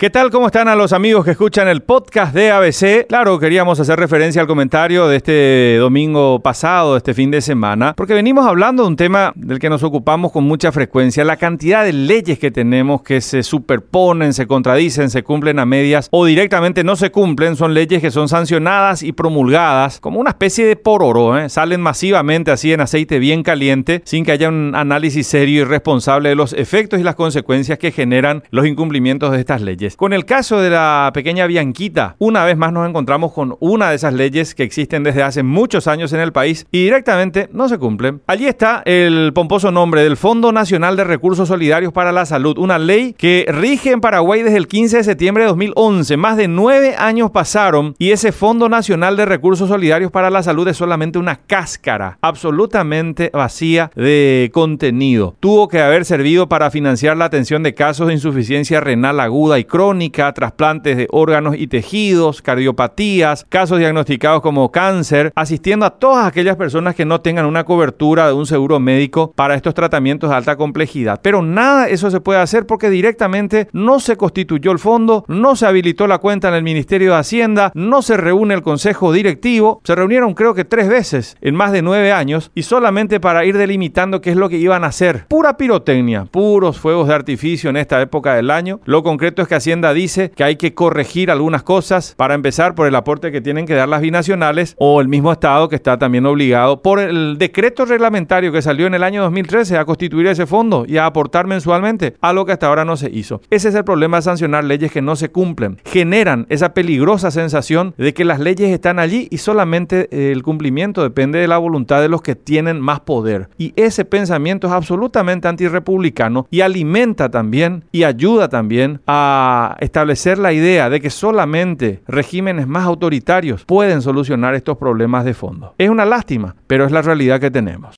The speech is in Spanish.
¿Qué tal? ¿Cómo están a los amigos que escuchan el podcast de ABC? Claro, queríamos hacer referencia al comentario de este domingo pasado, este fin de semana, porque venimos hablando de un tema del que nos ocupamos con mucha frecuencia, la cantidad de leyes que tenemos que se superponen, se contradicen, se cumplen a medias o directamente no se cumplen, son leyes que son sancionadas y promulgadas como una especie de pororo, ¿eh? salen masivamente así en aceite bien caliente sin que haya un análisis serio y responsable de los efectos y las consecuencias que generan los incumplimientos de estas leyes. Con el caso de la pequeña Bianquita, una vez más nos encontramos con una de esas leyes que existen desde hace muchos años en el país y directamente no se cumplen. Allí está el pomposo nombre del Fondo Nacional de Recursos Solidarios para la Salud, una ley que rige en Paraguay desde el 15 de septiembre de 2011. Más de nueve años pasaron y ese Fondo Nacional de Recursos Solidarios para la Salud es solamente una cáscara absolutamente vacía de contenido. Tuvo que haber servido para financiar la atención de casos de insuficiencia renal aguda y crónica, trasplantes de órganos y tejidos, cardiopatías, casos diagnosticados como cáncer, asistiendo a todas aquellas personas que no tengan una cobertura de un seguro médico para estos tratamientos de alta complejidad. Pero nada de eso se puede hacer porque directamente no se constituyó el fondo, no se habilitó la cuenta en el Ministerio de Hacienda, no se reúne el Consejo Directivo, se reunieron creo que tres veces en más de nueve años y solamente para ir delimitando qué es lo que iban a hacer. Pura pirotecnia, puros fuegos de artificio en esta época del año. Lo concreto es que Hacienda dice que hay que corregir algunas cosas, para empezar por el aporte que tienen que dar las binacionales o el mismo Estado que está también obligado por el decreto reglamentario que salió en el año 2013 a constituir ese fondo y a aportar mensualmente, a lo que hasta ahora no se hizo. Ese es el problema de sancionar leyes que no se cumplen. Generan esa peligrosa sensación de que las leyes están allí y solamente eh, el cumplimiento depende de la voluntad de los que tienen más poder. Y ese pensamiento es absolutamente antirrepublicano y alimenta también y ayuda también establecer la idea de que solamente regímenes más autoritarios pueden solucionar estos problemas de fondo. Es una lástima, pero es la realidad que tenemos.